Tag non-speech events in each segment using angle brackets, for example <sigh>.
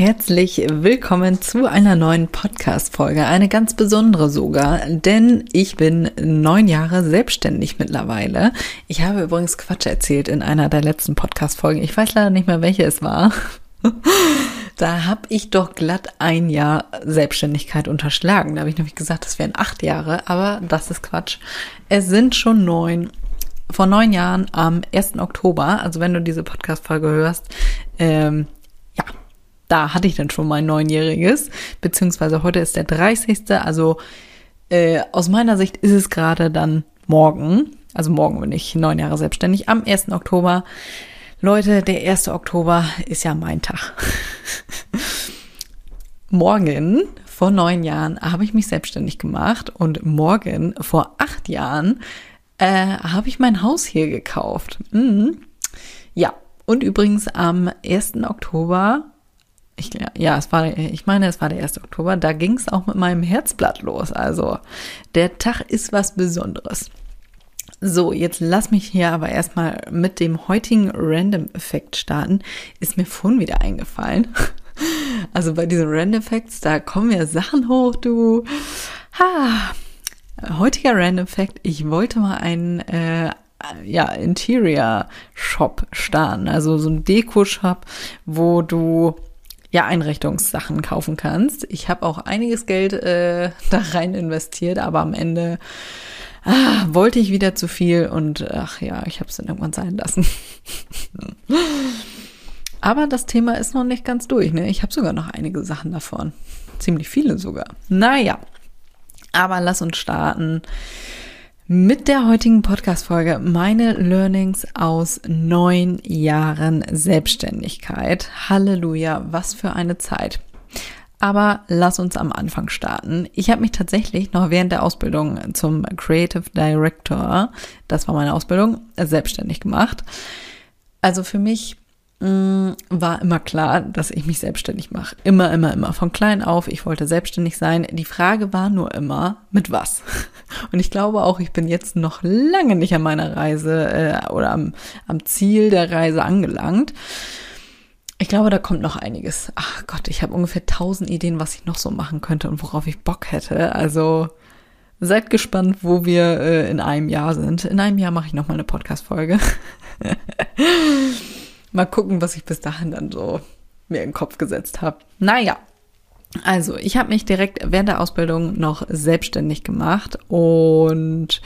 Herzlich willkommen zu einer neuen Podcast-Folge. Eine ganz besondere sogar, denn ich bin neun Jahre selbstständig mittlerweile. Ich habe übrigens Quatsch erzählt in einer der letzten Podcast-Folgen. Ich weiß leider nicht mehr, welche es war. <laughs> Da habe ich doch glatt ein Jahr Selbstständigkeit unterschlagen. Da habe ich nämlich gesagt, das wären acht Jahre, aber das ist Quatsch. Es sind schon neun. Vor neun Jahren am 1. Oktober, also wenn du diese Podcast-Folge hörst, ähm, da hatte ich dann schon mein neunjähriges, beziehungsweise heute ist der 30. Also äh, aus meiner Sicht ist es gerade dann morgen, also morgen bin ich neun Jahre selbstständig, am 1. Oktober. Leute, der 1. Oktober ist ja mein Tag. <laughs> morgen vor neun Jahren habe ich mich selbstständig gemacht und morgen vor acht Jahren äh, habe ich mein Haus hier gekauft. Mhm. Ja, und übrigens am 1. Oktober ich, ja, es war, ich meine, es war der 1. Oktober, da ging es auch mit meinem Herzblatt los. Also der Tag ist was Besonderes. So, jetzt lass mich hier aber erstmal mit dem heutigen Random-Effekt starten. Ist mir vorhin wieder eingefallen. <laughs> Also bei diesen Random-Effects, da kommen ja Sachen hoch, du. Ha. Heutiger Random-Effekt, ich wollte mal einen äh, ja, Interior-Shop starten. Also so ein Deko-Shop, wo du ja, Einrichtungssachen kaufen kannst. Ich habe auch einiges Geld äh, <laughs> da rein investiert, aber am Ende ah, wollte ich wieder zu viel und ach ja, ich habe es dann irgendwann sein lassen. <laughs> aber das Thema ist noch nicht ganz durch. Ne? Ich habe sogar noch einige Sachen davon. Ziemlich viele sogar. Naja, aber lass uns starten mit der heutigen Podcast-Folge meine Learnings aus neun Jahren Selbstständigkeit. Halleluja, was für eine Zeit. Aber lass uns am Anfang starten. Ich habe mich tatsächlich noch während der Ausbildung zum Creative Director, das war meine Ausbildung, selbstständig gemacht. Also für mich war immer klar, dass ich mich selbstständig mache. Immer, immer, immer. Von klein auf, ich wollte selbstständig sein. Die Frage war nur immer, mit was? Und ich glaube auch, ich bin jetzt noch lange nicht an meiner Reise äh, oder am, am Ziel der Reise angelangt. Ich glaube, da kommt noch einiges. Ach Gott, ich habe ungefähr tausend Ideen, was ich noch so machen könnte und worauf ich Bock hätte. Also seid gespannt, wo wir äh, in einem Jahr sind. In einem Jahr mache ich noch mal eine Podcast-Folge. <laughs> Mal gucken, was ich bis dahin dann so mir in den Kopf gesetzt habe. Naja, also ich habe mich direkt während der Ausbildung noch selbstständig gemacht und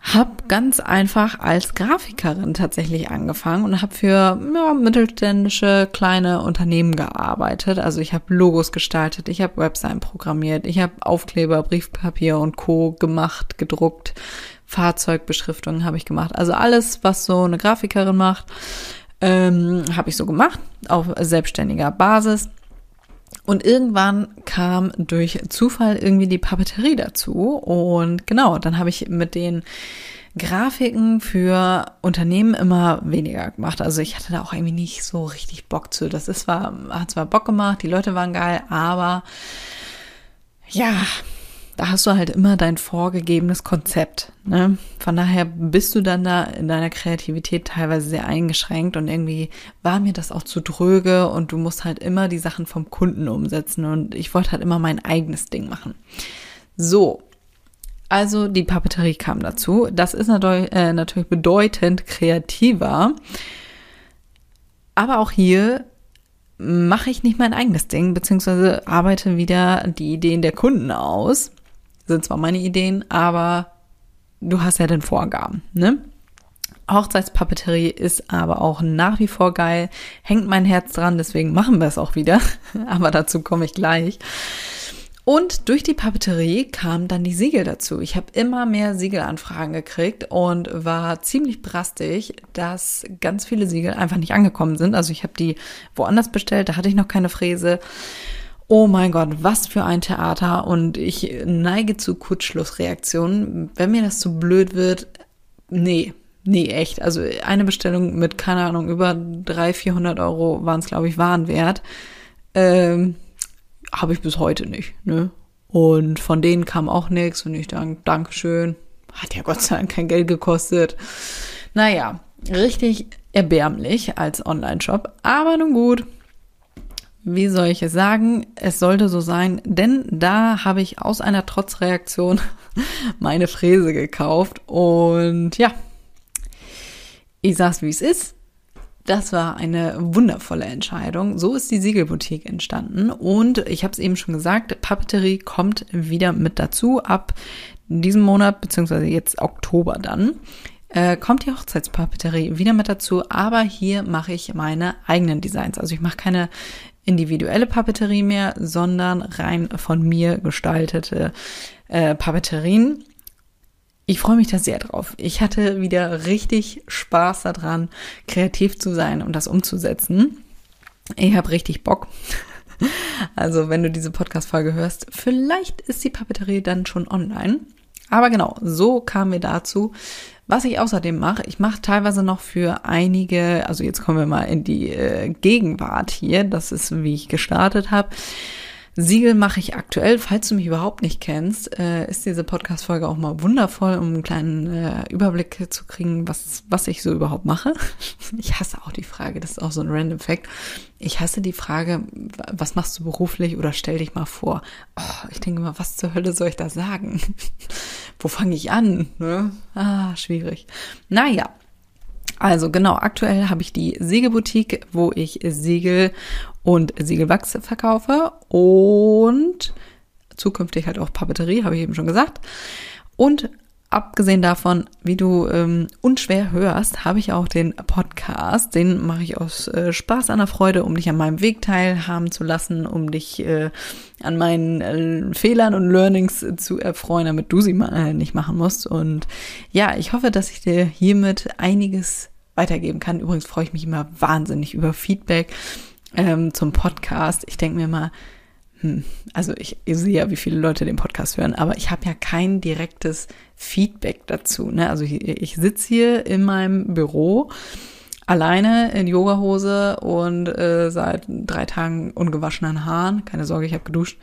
habe ganz einfach als Grafikerin tatsächlich angefangen und habe für ja, mittelständische kleine Unternehmen gearbeitet. Also ich habe Logos gestaltet, ich habe Webseiten programmiert, ich habe Aufkleber, Briefpapier und Co gemacht, gedruckt, Fahrzeugbeschriftungen habe ich gemacht. Also alles, was so eine Grafikerin macht. Ähm, Habe ich so gemacht, auf selbstständiger Basis. Und irgendwann kam durch Zufall irgendwie die Papeterie dazu. Und genau, dann habe ich mit den Grafiken für Unternehmen immer weniger gemacht. Also ich hatte da auch irgendwie nicht so richtig Bock zu. Das ist zwar, hat zwar Bock gemacht, die Leute waren geil, aber ja, da hast du halt immer dein vorgegebenes Konzept. Ne? Von daher bist du dann da in deiner Kreativität teilweise sehr eingeschränkt und irgendwie war mir das auch zu dröge und du musst halt immer die Sachen vom Kunden umsetzen und ich wollte halt immer mein eigenes Ding machen. So. Also die Papeterie kam dazu. Das ist natürlich, äh, natürlich bedeutend kreativer. Aber auch hier mache ich nicht mein eigenes Ding, beziehungsweise arbeite wieder die Ideen der Kunden aus sind zwar meine Ideen, aber du hast ja den Vorgaben, ne? Hochzeitspapeterie ist aber auch nach wie vor geil, hängt mein Herz dran, deswegen machen wir es auch wieder, <laughs> aber dazu komme ich gleich. Und durch die Papeterie kamen dann die Siegel dazu. Ich habe immer mehr Siegelanfragen gekriegt und war ziemlich brastig, dass ganz viele Siegel einfach nicht angekommen sind. Also ich habe die woanders bestellt, da hatte ich noch keine Fräse. Oh mein Gott, was für ein Theater. Und ich neige zu Kurzschlussreaktionen. Wenn mir das zu blöd wird, nee, nee, echt. Also eine Bestellung mit, keine Ahnung, über 300, 400 Euro waren es, glaube ich, Warenwert. Ähm, Habe ich bis heute nicht, ne? Und von denen kam auch nichts und ich danke, Dankeschön. Hat ja Gott sei Dank kein Geld gekostet. Naja, richtig erbärmlich als Online-Shop. Aber nun gut, wie soll ich es sagen? Es sollte so sein, denn da habe ich aus einer Trotzreaktion <laughs> meine Fräse gekauft und ja, ich sag's wie es ist. Das war eine wundervolle Entscheidung. So ist die Siegelboutique entstanden und ich habe es eben schon gesagt, Papeterie kommt wieder mit dazu ab diesem Monat beziehungsweise jetzt Oktober dann äh, kommt die Hochzeitspapeterie wieder mit dazu, aber hier mache ich meine eigenen Designs. Also ich mache keine individuelle Papeterie mehr, sondern rein von mir gestaltete äh, Papeterien. Ich freue mich da sehr drauf. Ich hatte wieder richtig Spaß daran, kreativ zu sein und das umzusetzen. Ich habe richtig Bock. <laughs> Also, wenn du diese Podcast-Folge hörst, vielleicht ist die Papeterie dann schon online. Aber genau, so kamen wir dazu. Was ich außerdem mache, ich mache teilweise noch für einige, also jetzt kommen wir mal in die äh, Gegenwart hier, das ist, wie ich gestartet habe. Siegel mache ich aktuell. Falls du mich überhaupt nicht kennst, äh, ist diese Podcast-Folge auch mal wundervoll, um einen kleinen äh, Überblick zu kriegen, was, was ich so überhaupt mache. <laughs> Ich hasse auch die Frage, das ist auch so ein random Fact. Ich hasse die Frage, was machst du beruflich oder stell dich mal vor. Oh, ich denke immer, was zur Hölle soll ich da sagen? <laughs> Wo fange ich an? Ne? Ah, schwierig. Naja, also genau, aktuell habe ich die Segelboutique, wo ich Segel und Siegelwachs verkaufe und zukünftig halt auch Papeterie, habe ich eben schon gesagt. Und abgesehen davon, wie du ähm, unschwer hörst, habe ich auch den Podcast. Den mache ich aus äh, Spaß an der Freude, um dich an meinem Weg teilhaben zu lassen, um dich äh, an meinen äh, Fehlern und Learnings zu erfreuen, damit du sie mal äh, nicht machen musst. Und ja, ich hoffe, dass ich dir hiermit einiges weitergeben kann. Übrigens freue ich mich immer wahnsinnig über Feedback ähm, zum Podcast. Ich denke mir mal, hm, also ich, ich sehe ja, wie viele Leute den Podcast hören, aber ich habe ja kein direktes Feedback dazu. Ne? Also ich, ich sitze hier in meinem Büro alleine in Yogahose und äh, seit drei Tagen ungewaschenen Haaren. Keine Sorge, ich habe geduscht.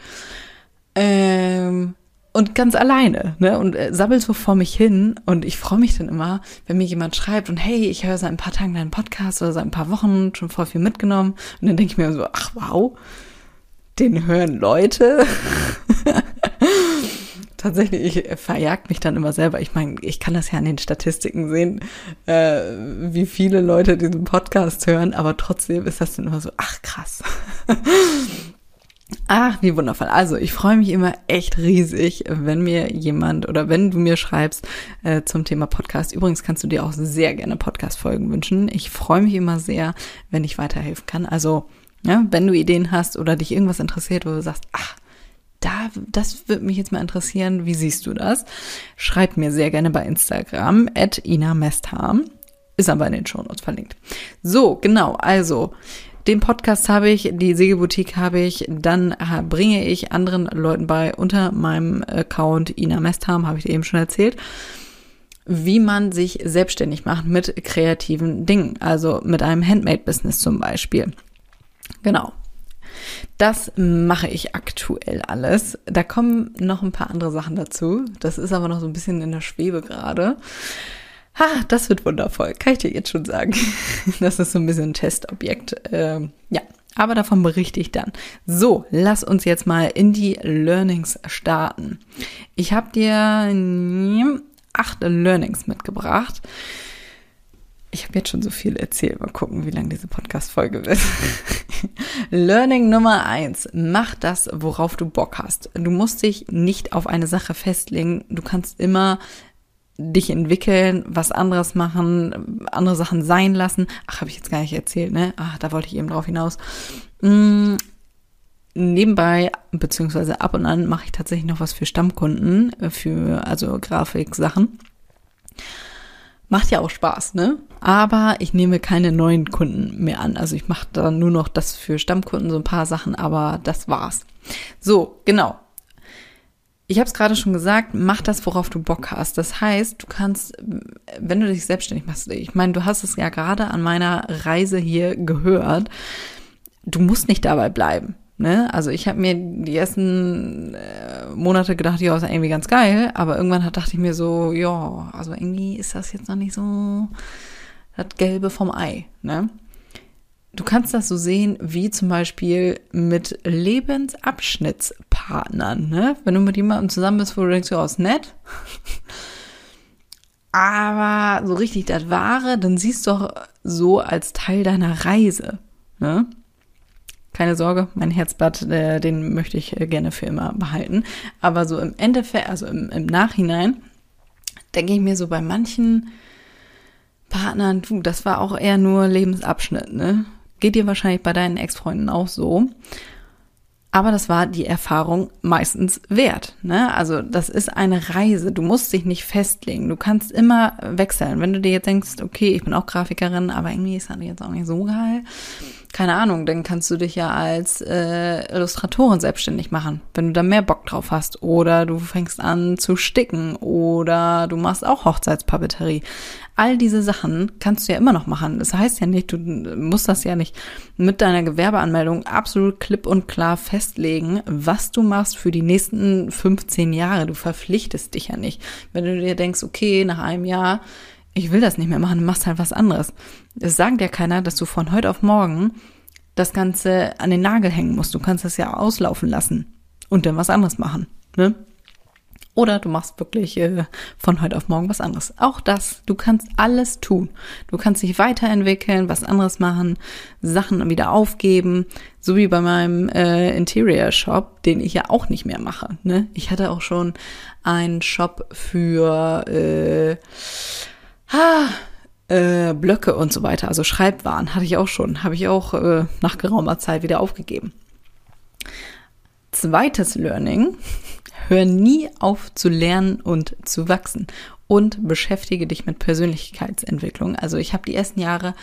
Ähm, und ganz alleine, ne? Und äh, sabbel so vor mich hin und ich freue mich dann immer, wenn mir jemand schreibt und hey, ich höre seit ein paar Tagen deinen Podcast oder seit ein paar Wochen schon voll viel mitgenommen und dann denke ich mir so, ach wow, den hören Leute. <laughs> Tatsächlich, ich verjagt mich dann immer selber. Ich meine, ich kann das ja an den Statistiken sehen, äh, wie viele Leute diesen Podcast hören, aber trotzdem ist das dann immer so, ach krass. <laughs> Ach, wie wundervoll. Also ich freue mich immer echt riesig, wenn mir jemand oder wenn du mir schreibst äh, zum Thema Podcast. Übrigens kannst du dir auch sehr gerne Podcast-Folgen wünschen. Ich freue mich immer sehr, wenn ich weiterhelfen kann. Also, ja, wenn du Ideen hast oder dich irgendwas interessiert, wo du sagst, ach, da, das würde mich jetzt mal interessieren. Wie siehst du das? Schreib mir sehr gerne bei Instagram at Ina Mestham. Ist aber in den Shownotes verlinkt. So, genau. Also, den Podcast habe ich, die Segelboutique habe ich, dann äh, bringe ich anderen Leuten bei unter meinem Account Ina Mestham, habe ich eben schon erzählt, wie man sich selbstständig macht mit kreativen Dingen, also mit einem Handmade-Business zum Beispiel. Genau. Das mache ich aktuell alles. Da kommen noch ein paar andere Sachen dazu. Das ist aber noch so ein bisschen in der Schwebe gerade. Ha, das wird wundervoll, kann ich dir jetzt schon sagen. <laughs> Das ist so ein bisschen ein Testobjekt. Ähm, ja, aber davon berichte ich dann. So, lass uns jetzt mal in die Learnings starten. Ich habe dir acht Learnings mitgebracht. Ich habe jetzt schon so viel erzählt. Mal gucken, wie lang diese Podcast-Folge wird. <laughs> Learning Nummer eins. Mach das, worauf du Bock hast. Du musst dich nicht auf eine Sache festlegen. Du kannst immer dich entwickeln, was anderes machen, andere Sachen sein lassen. Ach, habe ich jetzt gar nicht erzählt, ne? Ach, da wollte ich eben drauf hinaus. Mm, nebenbei, beziehungsweise ab und an mache ich tatsächlich noch was für Stammkunden, für, also Grafik-Sachen. Macht ja auch Spaß, ne? Aber ich nehme keine neuen Kunden mehr an. Also ich mache da nur noch das für Stammkunden, so ein paar Sachen, aber das war's. So, genau. Ich habe es gerade schon gesagt, mach das, worauf du Bock hast. Das heißt, du kannst, wenn du dich selbstständig machst, ich meine, du hast es ja gerade an meiner Reise hier gehört, du musst nicht dabei bleiben. Ne? Also ich habe mir die ersten äh, Monate gedacht, ja, ist irgendwie ganz geil, aber irgendwann hat, dachte ich mir so, ja, also irgendwie ist das jetzt noch nicht so das Gelbe vom Ei. Ne? Du kannst das so sehen, wie zum Beispiel mit Lebensabschnittspartnern. Ne? Wenn du mit jemandem zusammen bist, wo du denkst, ja, ist nett. <laughs> Aber so richtig das Wahre, dann siehst du doch so als Teil deiner Reise. Ne? Keine Sorge, mein Herzblatt, äh, den möchte ich äh, gerne für immer behalten. Aber so im Endeffekt, also im, im Nachhinein, denke ich mir so bei manchen Partnern, du, das war auch eher nur Lebensabschnitt, ne? Geht dir wahrscheinlich bei deinen Ex-Freunden auch so. Aber das war die Erfahrung meistens wert. Ne? Also das ist eine Reise. Du musst dich nicht festlegen. Du kannst immer wechseln. Wenn du dir jetzt denkst, okay, ich bin auch Grafikerin, aber irgendwie ist das jetzt auch nicht so geil. Keine Ahnung, dann kannst du dich ja als äh, Illustratorin selbstständig machen, wenn du da mehr Bock drauf hast. Oder du fängst an zu sticken oder du machst auch Hochzeitspapeterie. All diese Sachen kannst du ja immer noch machen. Das heißt ja nicht, du musst das ja nicht mit deiner Gewerbeanmeldung absolut klipp und klar festlegen, was du machst für die nächsten 15 Jahre. Du verpflichtest dich ja nicht. Wenn du dir denkst, okay, nach einem Jahr, ich will das nicht mehr machen, machst halt was anderes. Es sagt ja keiner, dass du von heute auf morgen das Ganze an den Nagel hängen musst. Du kannst das ja auslaufen lassen und dann was anderes machen. Ne? Oder du machst wirklich äh, von heute auf morgen was anderes. Auch das, du kannst alles tun. Du kannst dich weiterentwickeln, was anderes machen, Sachen wieder aufgeben, so wie bei meinem äh, Interior Shop, den ich ja auch nicht mehr mache. Ne? Ich hatte auch schon einen Shop für äh, ah, äh, Blöcke und so weiter, also Schreibwaren hatte ich auch schon, habe ich auch äh, nach geraumer Zeit wieder aufgegeben. Zweites Learning, Hör nie auf zu lernen und zu wachsen und beschäftige dich mit Persönlichkeitsentwicklung. Also ich habe die ersten Jahre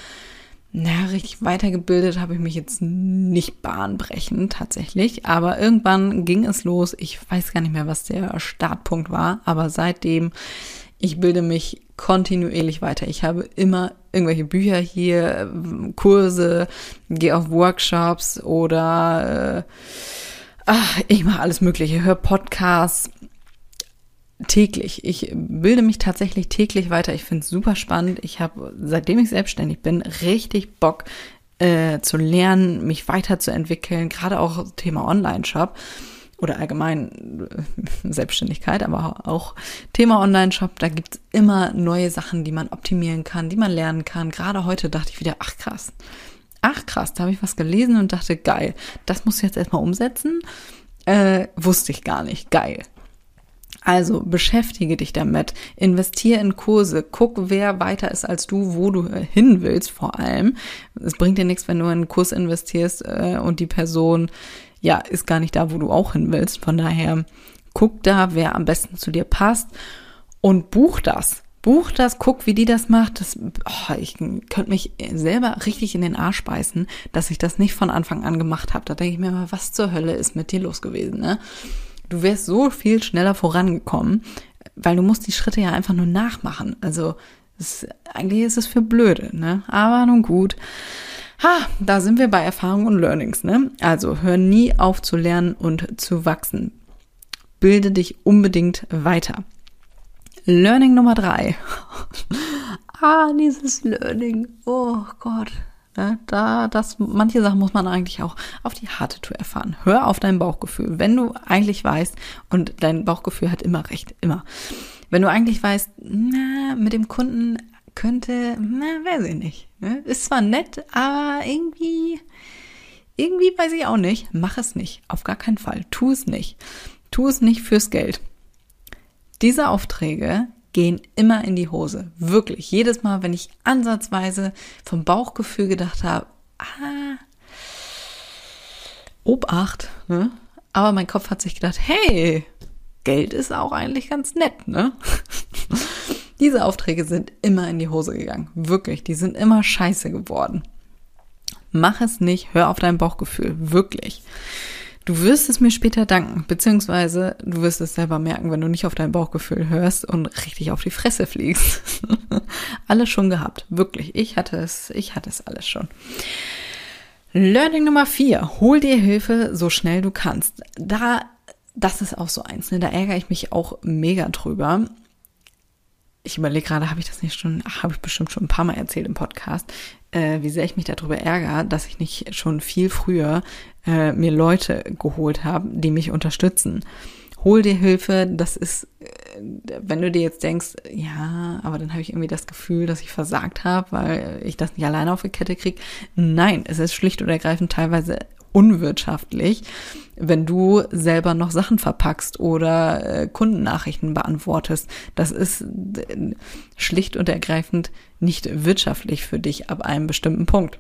na, richtig weitergebildet habe ich mich jetzt nicht bahnbrechend tatsächlich, aber irgendwann ging es los. Ich weiß gar nicht mehr, was der Startpunkt war, aber seitdem ich bilde mich kontinuierlich weiter. Ich habe immer irgendwelche Bücher hier, Kurse, gehe auf Workshops oder äh, ach, ich mache alles Mögliche, höre Podcasts täglich. Ich bilde mich tatsächlich täglich weiter. Ich finde es super spannend. Ich habe, seitdem ich selbstständig bin, richtig Bock äh, zu lernen, mich weiterzuentwickeln, gerade auch Thema Online-Shop oder allgemein äh, <laughs> Selbstständigkeit, aber auch Thema Online-Shop, da gibt's immer neue Sachen, die man optimieren kann, die man lernen kann. Gerade heute dachte ich wieder, ach krass, ach krass, da habe ich was gelesen und dachte, geil, das muss ich jetzt erstmal umsetzen. Äh, wusste ich gar nicht, geil. Also beschäftige dich damit, investiere in Kurse, guck, wer weiter ist als du, wo du äh, hin willst vor allem. Es bringt dir nichts, wenn du in einen Kurs investierst äh, und die Person ja ist gar nicht da, wo du auch hin willst. Von daher guck da, wer am besten zu dir passt und buch das. Buch das, guck, wie die das macht. Das, oh, ich könnte mich selber richtig in den Arsch beißen, dass ich das nicht von Anfang an gemacht habe. Da denke ich mir mal, was zur Hölle ist mit dir los gewesen, ne? Du wärst so viel schneller vorangekommen, weil du musst die Schritte ja einfach nur nachmachen. Also es, eigentlich ist es für blöde, ne? Aber nun gut. Ha, da sind wir bei Erfahrung und Learnings, ne? Also hör nie auf zu lernen und zu wachsen. Bilde dich unbedingt weiter. Learning Nummer drei. <laughs> ah, dieses Learning. Oh Gott. Ja, da, das, manche Sachen muss man eigentlich auch auf die harte Tour erfahren. Hör auf dein Bauchgefühl. Wenn du eigentlich weißt, und dein Bauchgefühl hat immer recht, immer. Wenn du eigentlich weißt, na, mit dem Kunden könnte, na, weiß ich nicht. Ne? Ist zwar nett, aber irgendwie, irgendwie weiß ich auch nicht. Mach es nicht. Auf gar keinen Fall. Tu es nicht. Tu es nicht fürs Geld. Diese Aufträge gehen immer in die Hose. Wirklich. Jedes Mal, wenn ich ansatzweise vom Bauchgefühl gedacht habe, ah, Obacht, ne? Aber mein Kopf hat sich gedacht, hey, Geld ist auch eigentlich ganz nett, ne? <laughs> Diese Aufträge sind immer in die Hose gegangen. Wirklich, die sind immer scheiße geworden. Mach es nicht, hör auf dein Bauchgefühl. Wirklich. Du wirst es mir später danken, beziehungsweise du wirst es selber merken, wenn du nicht auf dein Bauchgefühl hörst und richtig auf die Fresse fliegst. <laughs> alles schon gehabt, wirklich. Ich hatte es, ich hatte es alles schon. Learning Nummer vier: Hol dir Hilfe so schnell du kannst. Da, das ist auch so eins. Ne? Da ärgere ich mich auch mega drüber ich überlege gerade, habe ich das nicht schon, habe ich bestimmt schon ein paar Mal erzählt im Podcast, äh, wie sehr ich mich darüber ärgere, dass ich nicht schon viel früher äh, mir Leute geholt habe, die mich unterstützen. Hol dir Hilfe, das ist, äh, wenn du dir jetzt denkst, ja, aber dann habe ich irgendwie das Gefühl, dass ich versagt habe, weil ich das nicht alleine auf die Kette kriege. Nein, es ist schlicht und ergreifend teilweise unwirtschaftlich, wenn du selber noch Sachen verpackst oder äh, Kundennachrichten beantwortest. Das ist äh, schlicht und ergreifend nicht wirtschaftlich für dich ab einem bestimmten Punkt.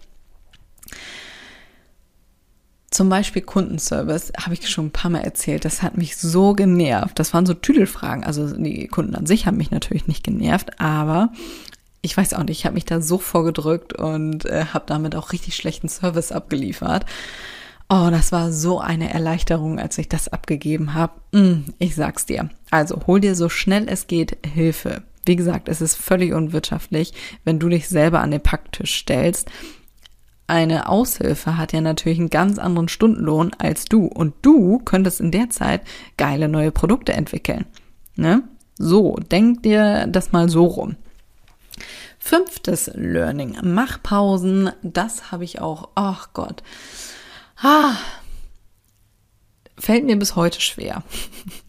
Zum Beispiel Kundenservice, habe ich schon ein paar Mal erzählt, das hat mich so genervt. Das waren so Tüdelfragen. Also die Kunden an sich haben mich natürlich nicht genervt, aber ich weiß auch nicht, ich habe mich da so vorgedrückt und äh, habe damit auch richtig schlechten Service abgeliefert. Oh, das war so eine Erleichterung, als ich das abgegeben habe. Mm, ich sag's dir. Also hol dir so schnell es geht Hilfe. Wie gesagt, es ist völlig unwirtschaftlich, wenn du dich selber an den Packtisch stellst. Eine Aushilfe hat ja natürlich einen ganz anderen Stundenlohn als du und du könntest in der Zeit geile neue Produkte entwickeln. Ne? So, denk dir das mal so rum. Fünftes Learning. Mach Pausen. Das habe ich auch. Ach Gott. Ah, fällt mir bis heute schwer. <laughs>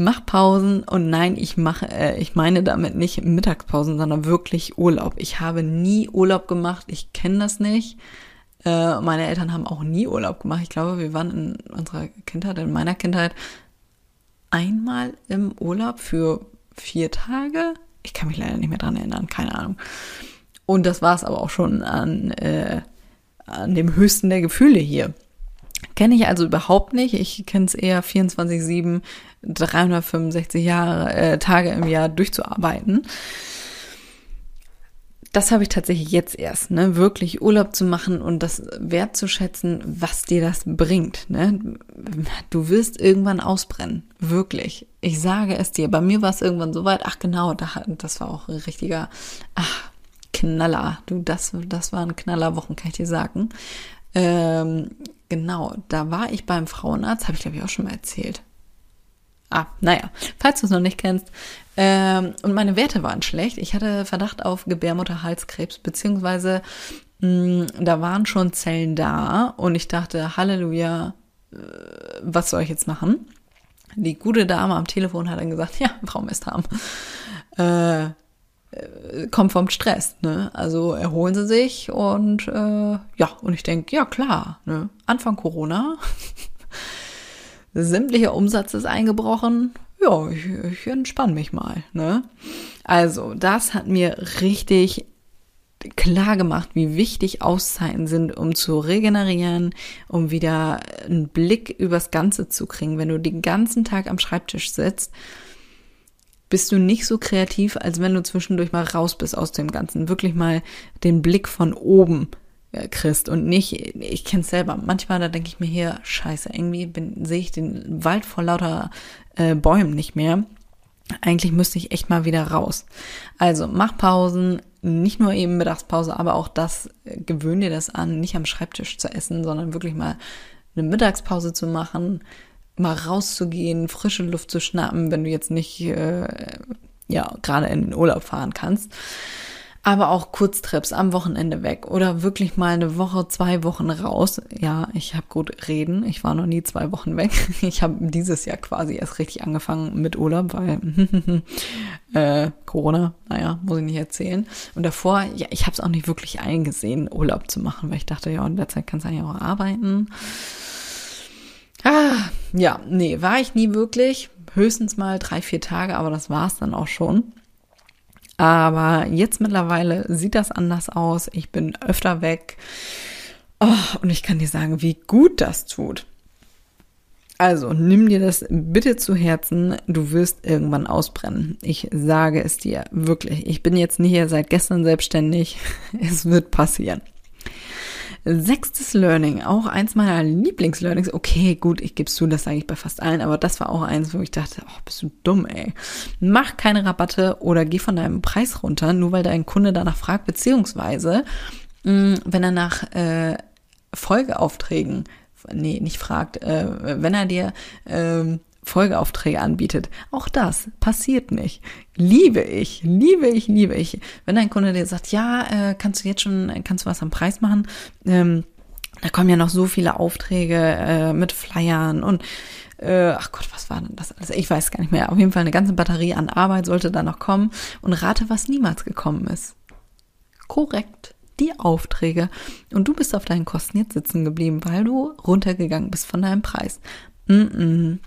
Mach Pausen und nein, ich mache, äh, ich meine damit nicht Mittagspausen, sondern wirklich Urlaub. Ich habe nie Urlaub gemacht. Ich kenne das nicht. Äh, meine Eltern haben auch nie Urlaub gemacht. Ich glaube, wir waren in unserer Kindheit, in meiner Kindheit einmal im Urlaub für vier Tage. Ich kann mich leider nicht mehr dran erinnern, keine Ahnung. Und das war es aber auch schon an äh, an dem höchsten der Gefühle hier. Kenne ich also überhaupt nicht. Ich kenne es eher 24-7, 365 Jahre, äh, Tage im Jahr durchzuarbeiten. Das habe ich tatsächlich jetzt erst, ne? Wirklich Urlaub zu machen und das wertzuschätzen, was dir das bringt. Ne? Du wirst irgendwann ausbrennen. Wirklich. Ich sage es dir. Bei mir war es irgendwann so weit. Ach genau, das war auch ein richtiger. Ach, Knaller. Du, das, das waren Knallerwochen, kann ich dir sagen. Ähm, genau, da war ich beim Frauenarzt, habe ich glaube ich auch schon mal erzählt. Ah, naja, falls du es noch nicht kennst. Ähm, und meine Werte waren schlecht. Ich hatte Verdacht auf Gebärmutterhalskrebs, beziehungsweise mh, mm, da waren schon Zellen da und ich dachte, Halleluja, äh, was soll ich jetzt machen? Die gute Dame am Telefon hat dann gesagt, <laughs> ja, Frau Mestham, äh, kommt vom Stress, ne? Also erholen sie sich und äh, ja, und ich denke, ja klar, ne? Anfang Corona, <laughs> sämtlicher Umsatz ist eingebrochen. Ja, ich, ich entspanne mich mal, ne? Also, das hat mir richtig klar gemacht, wie wichtig Auszeiten sind, um zu regenerieren, um wieder einen Blick übers Ganze zu kriegen. Wenn du den ganzen Tag am Schreibtisch sitzt, bist du nicht so kreativ, als wenn du zwischendurch mal raus bist aus dem Ganzen. Wirklich mal den Blick von oben äh, kriegst und nicht, ich kenn's selber, manchmal da denke ich mir hier, scheiße, irgendwie sehe ich den Wald vor lauter äh, Bäumen nicht mehr. Eigentlich müsste ich echt mal wieder raus. Also mach Pausen, nicht nur eben Mittagspause, aber auch das, äh, gewöhn dir das an, nicht am Schreibtisch zu essen, sondern wirklich mal eine Mittagspause zu machen, mal rauszugehen, frische Luft zu schnappen, wenn du jetzt nicht äh, ja gerade in den Urlaub fahren kannst. Aber auch Kurztrips am Wochenende weg oder wirklich mal eine Woche, zwei Wochen raus. Ja, ich habe gut reden. Ich war noch nie zwei Wochen weg. <laughs> Ich habe dieses Jahr quasi erst richtig angefangen mit Urlaub, weil <laughs> äh, Corona, naja, muss ich nicht erzählen. Und davor, ja, ich habe es auch nicht wirklich eingesehen, Urlaub zu machen, weil ich dachte, ja, in der Zeit kannst du eigentlich auch arbeiten. Ah, ja, nee, war ich nie wirklich. Höchstens mal drei, vier Tage, aber das war es dann auch schon. Aber jetzt mittlerweile sieht das anders aus. Ich bin öfter weg. Oh, und ich kann dir sagen, wie gut das tut. Also nimm dir das bitte zu Herzen, du wirst irgendwann ausbrennen. Ich sage es dir wirklich. Ich bin jetzt nicht hier seit gestern selbstständig. <laughs> Es wird passieren. Sechstes Learning, auch eins meiner Lieblingslearnings. Okay, gut, ich gebe zu, das sage ich bei fast allen, aber das war auch eins, wo ich dachte, oh, bist du dumm, ey. Mach keine Rabatte oder geh von deinem Preis runter, nur weil dein Kunde danach fragt, beziehungsweise mh, mm, wenn er nach äh, Folgeaufträgen nee, nicht fragt, äh, wenn er dir äh, Folgeaufträge anbietet. Auch das passiert nicht. Liebe ich, liebe ich, liebe ich. Wenn ein Kunde dir sagt, ja, äh, kannst du jetzt schon, kannst du was am Preis machen? Ähm, da kommen ja noch so viele Aufträge äh, mit Flyern und äh, ach Gott, was war denn das alles? Ich weiß gar nicht mehr. Auf jeden Fall eine ganze Batterie an Arbeit sollte da noch kommen und rate, was niemals gekommen ist. Korrekt die Aufträge und du bist auf deinen Kosten jetzt sitzen geblieben, weil du runtergegangen bist von deinem Preis. Mm -mm.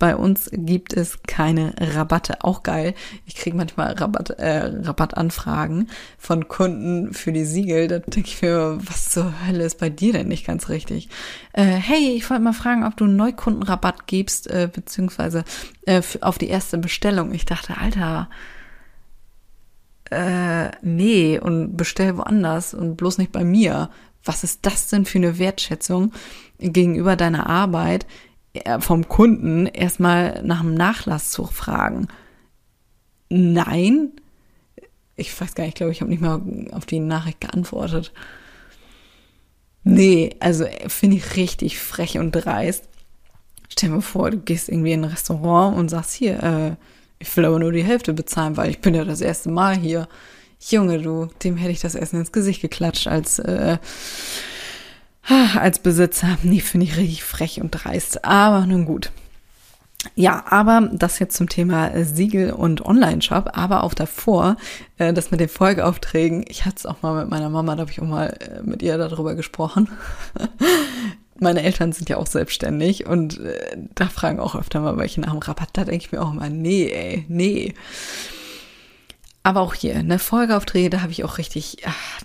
Bei uns gibt es keine Rabatte. Auch geil. Ich kriege manchmal Rabatt, äh, Rabattanfragen von Kunden für die Siegel. Da denke ich mir, was zur Hölle ist bei dir denn nicht ganz richtig? Äh, hey, ich wollte mal fragen, ob du einen Neukundenrabatt gibst, äh, beziehungsweise äh, auf die erste Bestellung. Ich dachte, Alter, äh, nee, und bestell woanders und bloß nicht bei mir. Was ist das denn für eine Wertschätzung gegenüber deiner Arbeit, vom Kunden erstmal nach einem Nachlass zu fragen? Nein? Ich weiß gar nicht, ich glaube, ich habe nicht mal auf die Nachricht geantwortet. Nee, also finde ich richtig frech und dreist. Stell mir vor, du gehst irgendwie in ein Restaurant und sagst hier, äh, ich will aber nur die Hälfte bezahlen, weil ich bin ja das erste Mal hier. Junge, du, dem hätte ich das Essen ins Gesicht geklatscht als, äh, als Besitzer. <laughs> Nee, finde ich richtig frech und dreist. Aber nun gut. Ja, aber das jetzt zum Thema Siegel und Online-Shop, aber auch davor, äh, das mit den Folgeaufträgen, ich hatte es auch mal mit meiner Mama, da habe ich auch mal äh, mit ihr darüber gesprochen <laughs> meine Eltern sind ja auch selbstständig und äh, da fragen auch öfter mal welche nach dem Rabatt. Da denke ich mir auch immer, nee, ey, nee. Aber auch hier, ne, Folgeaufträge, da habe ich auch richtig, ach,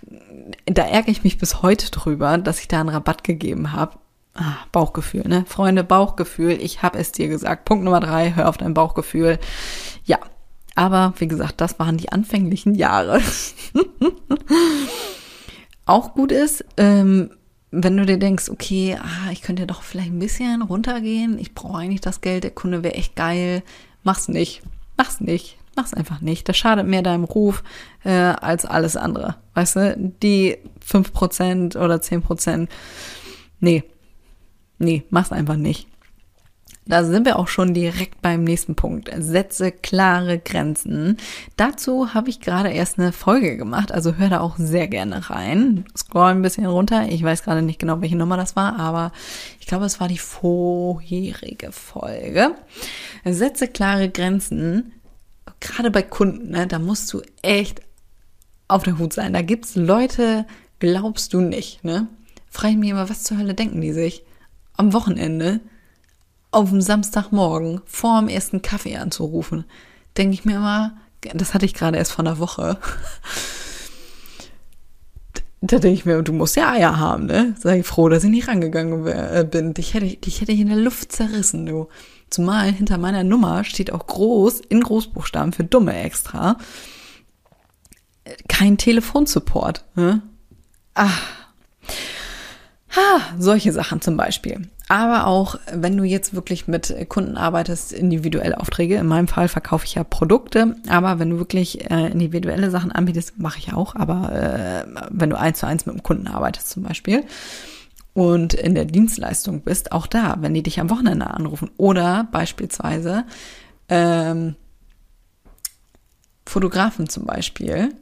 da ärgere ich mich bis heute drüber, dass ich da einen Rabatt gegeben habe. Ah, Bauchgefühl, ne? Freunde, Bauchgefühl. Ich habe es dir gesagt. Punkt Nummer drei, hör auf dein Bauchgefühl. Ja, aber wie gesagt, das waren die anfänglichen Jahre. <laughs> auch gut ist, ähm, wenn du dir denkst, okay, ah, ich könnte doch vielleicht ein bisschen runtergehen, ich brauche eigentlich das Geld, der Kunde wäre echt geil, mach's nicht, mach's nicht, mach's einfach nicht. Das schadet mehr deinem Ruf äh, als alles andere. Weißt du, die fünf Prozent oder zehn Prozent, nee, nee, mach's einfach nicht. Da sind wir auch schon direkt beim nächsten Punkt. Setze klare Grenzen. Dazu habe ich gerade erst eine Folge gemacht, also hör da auch sehr gerne rein. Scroll ein bisschen runter. Ich weiß gerade nicht genau, welche Nummer das war, aber ich glaube, es war die vorherige Folge. Setze klare Grenzen. Gerade bei Kunden, ne, da musst du echt auf der Hut sein. Da gibt's Leute, glaubst du nicht, ne? Frage ich mich immer, was zur Hölle denken die sich? Am Wochenende auf dem Samstagmorgen vor dem ersten Kaffee anzurufen, denke ich mir immer, das hatte ich gerade erst vor einer Woche. Da denke ich mir, du musst ja Eier haben, ne? Sei froh, dass ich nicht rangegangen äh, bin. Dich hätte, dich hätte ich in der Luft zerrissen, du. Zumal hinter meiner Nummer steht auch groß, in Großbuchstaben für Dumme extra, kein Telefonsupport. Ne? Ah. Ha, solche Sachen zum Beispiel. Aber auch, wenn du jetzt wirklich mit Kunden arbeitest, individuelle Aufträge. In meinem Fall verkaufe ich ja Produkte, aber wenn du wirklich äh, individuelle Sachen anbietest, mache ich auch. Aber äh, wenn du eins zu eins mit dem Kunden arbeitest zum Beispiel und in der Dienstleistung bist, auch da, wenn die dich am Wochenende anrufen oder beispielsweise ähm, Fotografen zum Beispiel,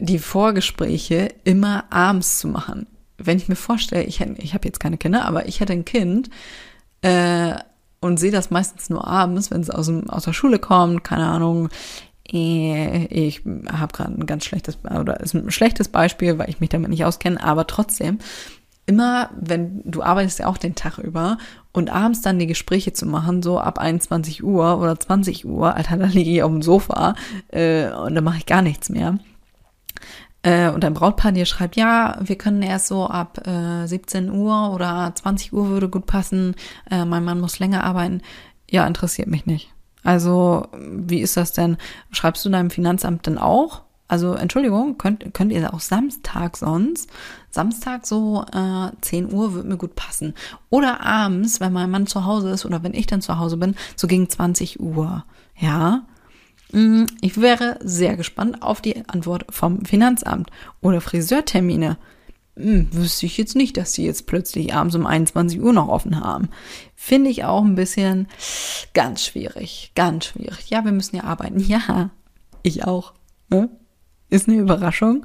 die Vorgespräche immer abends zu machen wenn ich mir vorstelle, ich, ich habe jetzt keine Kinder, aber ich hätte ein Kind äh, und sehe das meistens nur abends, wenn es aus, aus der Schule kommt, keine Ahnung. Äh, ich habe gerade ein ganz schlechtes oder ist ein schlechtes Beispiel, weil ich mich damit nicht auskenne, aber trotzdem immer, wenn du arbeitest ja auch den Tag über und abends dann die Gespräche zu machen, so ab 21 Uhr oder 20 Uhr, Alter, da liege ich auf dem Sofa äh, und da mache ich gar nichts mehr äh, und dein Brautpaar dir schreibt, ja, wir können erst so ab äh, 17 Uhr oder 20 Uhr würde gut passen, äh, mein Mann muss länger arbeiten, ja, interessiert mich nicht. Also, wie ist das denn? Schreibst du deinem Finanzamt denn auch? Also, Entschuldigung, könnt, könnt ihr auch Samstag sonst? Samstag so äh, 10 Uhr würde mir gut passen. Oder abends, wenn mein Mann zu Hause ist oder wenn ich dann zu Hause bin, so gegen 20 Uhr. Ja, mm, ich wäre sehr gespannt auf die Antwort vom Finanzamt oder Friseurtermine. Hm, wüsste ich jetzt nicht, dass sie jetzt plötzlich abends um 21 Uhr noch offen haben. Finde ich auch ein bisschen ganz schwierig, ganz schwierig. Ja, wir müssen ja arbeiten. <laughs> Ja, ich auch. Ne? Ist eine Überraschung.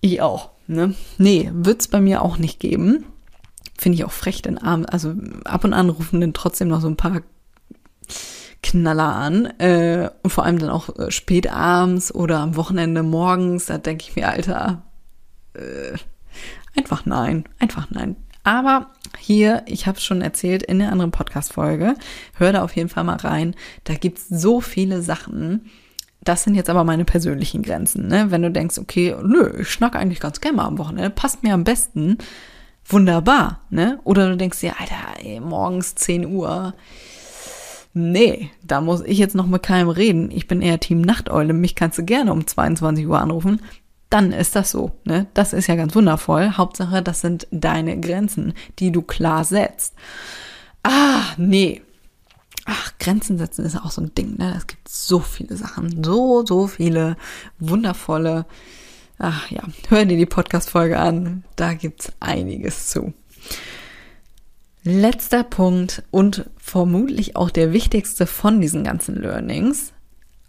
Ich auch. Ne? Nee, wird's bei mir auch nicht geben. Finde ich auch frech, denn also ab und an rufen dann trotzdem noch so ein paar Knaller an. Äh, und vor allem dann auch äh, spät abends oder am Wochenende morgens. Da denke ich mir, Alter, äh, einfach nein, einfach nein. Aber hier, ich habe es schon erzählt in der anderen Podcast-Folge, hör da auf jeden Fall mal rein. Da gibt's so viele Sachen. Das sind jetzt aber meine persönlichen Grenzen. Ne? Wenn du denkst, okay, nö, ich schnack eigentlich ganz gerne mal am Wochenende, passt mir am besten, wunderbar. Ne? Oder du denkst dir, Alter, ey, morgens 10 Uhr, nee, da muss ich jetzt noch mit keinem reden. Ich bin eher Team Nachteule. Mich kannst du gerne um 22 Uhr anrufen. Dann ist das so, ne? Das ist ja ganz wundervoll. Hauptsache, das sind deine Grenzen, die du klar setzt. Ah, nee. Ach, Grenzen setzen ist auch so ein Ding, ne? Es gibt so viele Sachen, so, so viele wundervolle. Ach ja, hör dir die Podcast-Folge an. Da gibt's einiges zu. Letzter Punkt und vermutlich auch der wichtigste von diesen ganzen Learnings.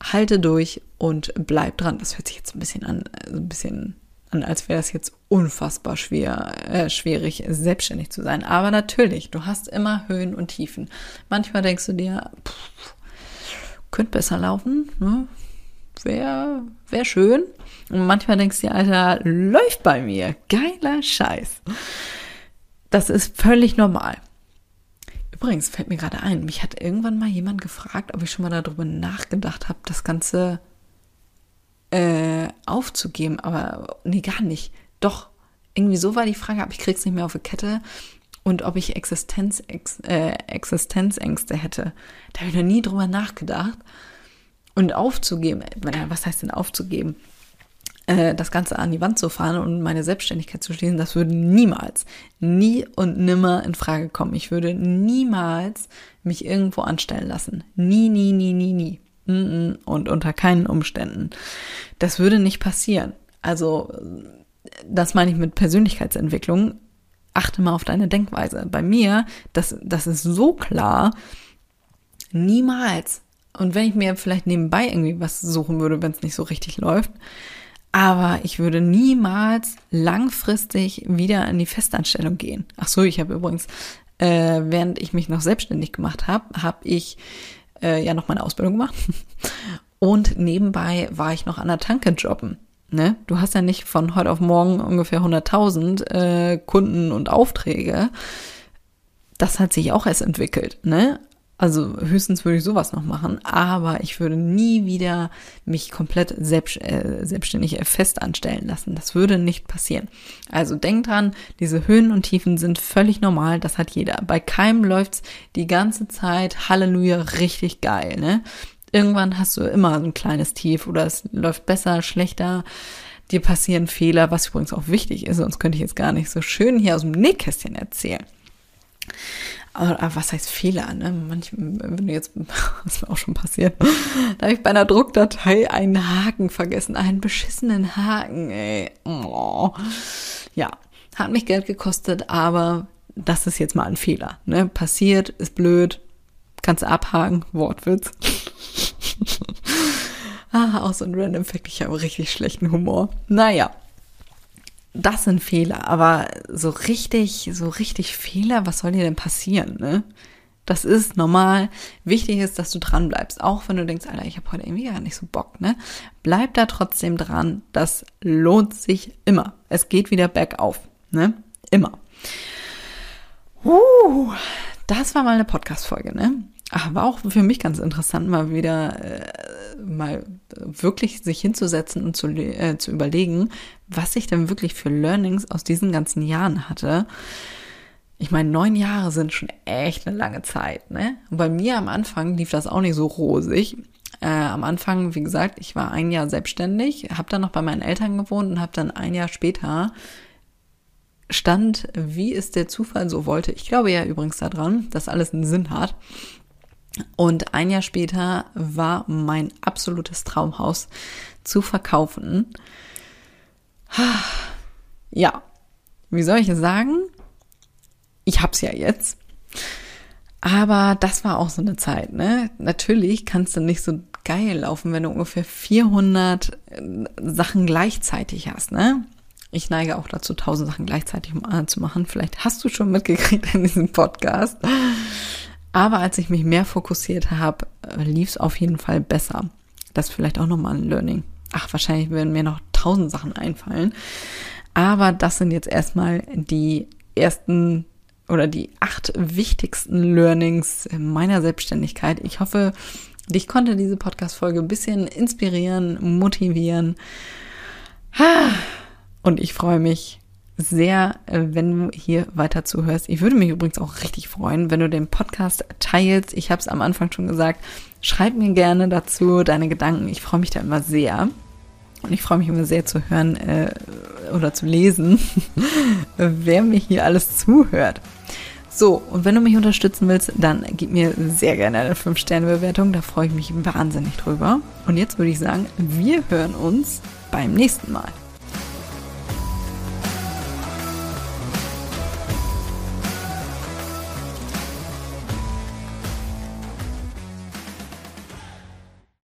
Halte durch und bleib dran. Das hört sich jetzt ein bisschen an, also ein bisschen an, als wäre es jetzt unfassbar schwer, äh, schwierig, selbstständig zu sein. Aber natürlich, du hast immer Höhen und Tiefen. Manchmal denkst du dir, pff, könnte besser laufen, ne? Wäre wär schön. Und manchmal denkst du dir, Alter, läuft bei mir. Geiler Scheiß. Das ist völlig normal. Übrigens fällt mir gerade ein, mich hat irgendwann mal jemand gefragt, ob ich schon mal darüber nachgedacht habe, das Ganze äh, aufzugeben, aber nee, gar nicht. Doch, irgendwie so war die Frage, aber ich krieg's nicht mehr auf die Kette und ob ich Existenz, Ex, äh, Existenzängste hätte. Da habe ich noch nie drüber nachgedacht. Und aufzugeben, was heißt denn aufzugeben? Äh, das Ganze an die Wand zu fahren und meine Selbstständigkeit zu schließen, das würde niemals, nie und nimmer in Frage kommen. Ich würde niemals mich irgendwo anstellen lassen. Nie, nie, nie, nie, nie. Und unter keinen Umständen. Das würde nicht passieren. Also, das meine ich mit Persönlichkeitsentwicklung. Achte mal auf deine Denkweise. Bei mir, das, das ist so klar, niemals. Und wenn ich mir vielleicht nebenbei irgendwie was suchen würde, wenn es nicht so richtig läuft, aber ich würde niemals langfristig wieder in die Festanstellung gehen. Ach so, ich habe übrigens, äh, während ich mich noch selbstständig gemacht habe, habe ich äh, ja noch meine Ausbildung gemacht. <laughs> Und nebenbei war ich noch an der Tanke jobben. Ne? Du hast ja nicht von heute auf morgen ungefähr 100.000 äh, Kunden und Aufträge. Das hat sich auch erst entwickelt. Ne? Also höchstens würde ich sowas noch machen, aber ich würde nie wieder mich komplett selbst, äh, selbstständig fest anstellen lassen. Das würde nicht passieren. Also denk dran, diese Höhen und Tiefen sind völlig normal, das hat jeder. Bei keinem läuft's die ganze Zeit, Halleluja, richtig geil, ne? Irgendwann hast du immer ein kleines Tief oder es läuft besser, schlechter. Dir passieren Fehler, was übrigens auch wichtig ist, sonst könnte ich jetzt gar nicht so schön hier aus dem Nähkästchen erzählen. Aber was heißt Fehler, ne? Manchmal, wenn du jetzt, <laughs> was mir auch schon passiert, da habe ich bei einer Druckdatei einen Haken vergessen, einen beschissenen Haken, ey. Oh. Ja, hat mich Geld gekostet, aber das ist jetzt mal ein Fehler, ne? Passiert, ist blöd, kannst abhaken, Wortwitz. <laughs> ah, auch so ein random Fact, ich habe richtig schlechten Humor. Naja, das sind Fehler, aber so richtig, so richtig Fehler, was soll dir denn passieren, ne? Das ist normal. Wichtig ist, dass du dran bleibst. Auch wenn du denkst, Alter, ich habe heute irgendwie gar nicht so Bock, ne? Bleib da trotzdem dran. Das lohnt sich immer. Es geht wieder bergauf, ne? Immer. Uh, das war mal eine Podcast-Folge, ne? Ach, war auch für mich ganz interessant, mal wieder äh, mal wirklich sich hinzusetzen und zu, äh, zu überlegen, was ich denn wirklich für Learnings aus diesen ganzen Jahren hatte. Ich meine, neun Jahre sind schon echt eine lange Zeit, ne? Und bei mir am Anfang lief das auch nicht so rosig. Äh, am Anfang, wie gesagt, ich war ein Jahr selbstständig, habe dann noch bei meinen Eltern gewohnt und habe dann ein Jahr später stand, wie es der Zufall so wollte. Ich glaube ja übrigens daran, dass alles einen Sinn hat. Und ein Jahr später war mein absolutes Traumhaus zu verkaufen. Ja, wie soll ich es sagen? Ich hab's ja jetzt. Aber das war auch so eine Zeit, ne? Natürlich kannst du nicht so geil laufen, wenn du ungefähr 400 äh, Sachen gleichzeitig hast, ne? Ich neige auch dazu, 1000 Sachen gleichzeitig zu machen. Vielleicht hast du schon mitgekriegt in diesem Podcast. Aber als ich mich mehr fokussiert habe, lief es auf jeden Fall besser. Das ist vielleicht auch nochmal ein Learning. Ach, wahrscheinlich werden mir noch tausend Sachen einfallen. Aber das sind jetzt erstmal die ersten oder die acht wichtigsten Learnings meiner Selbstständigkeit. Ich hoffe, dich konnte diese Podcast-Folge ein bisschen inspirieren, motivieren. Und ich freue mich sehr, äh, wenn du hier weiter zuhörst. Ich würde mich übrigens auch richtig freuen, wenn du den Podcast teilst. Ich habe es am Anfang schon gesagt. Schreib mir gerne dazu deine Gedanken. Ich freue mich da immer sehr. Und ich freue mich immer sehr zu hören äh, oder zu lesen, <laughs> wer mir hier alles zuhört. So, und wenn du mich unterstützen willst, dann gib mir sehr gerne eine 5-Sterne-Bewertung. Da freue ich mich wahnsinnig drüber. Und jetzt würde ich sagen, wir hören uns beim nächsten Mal.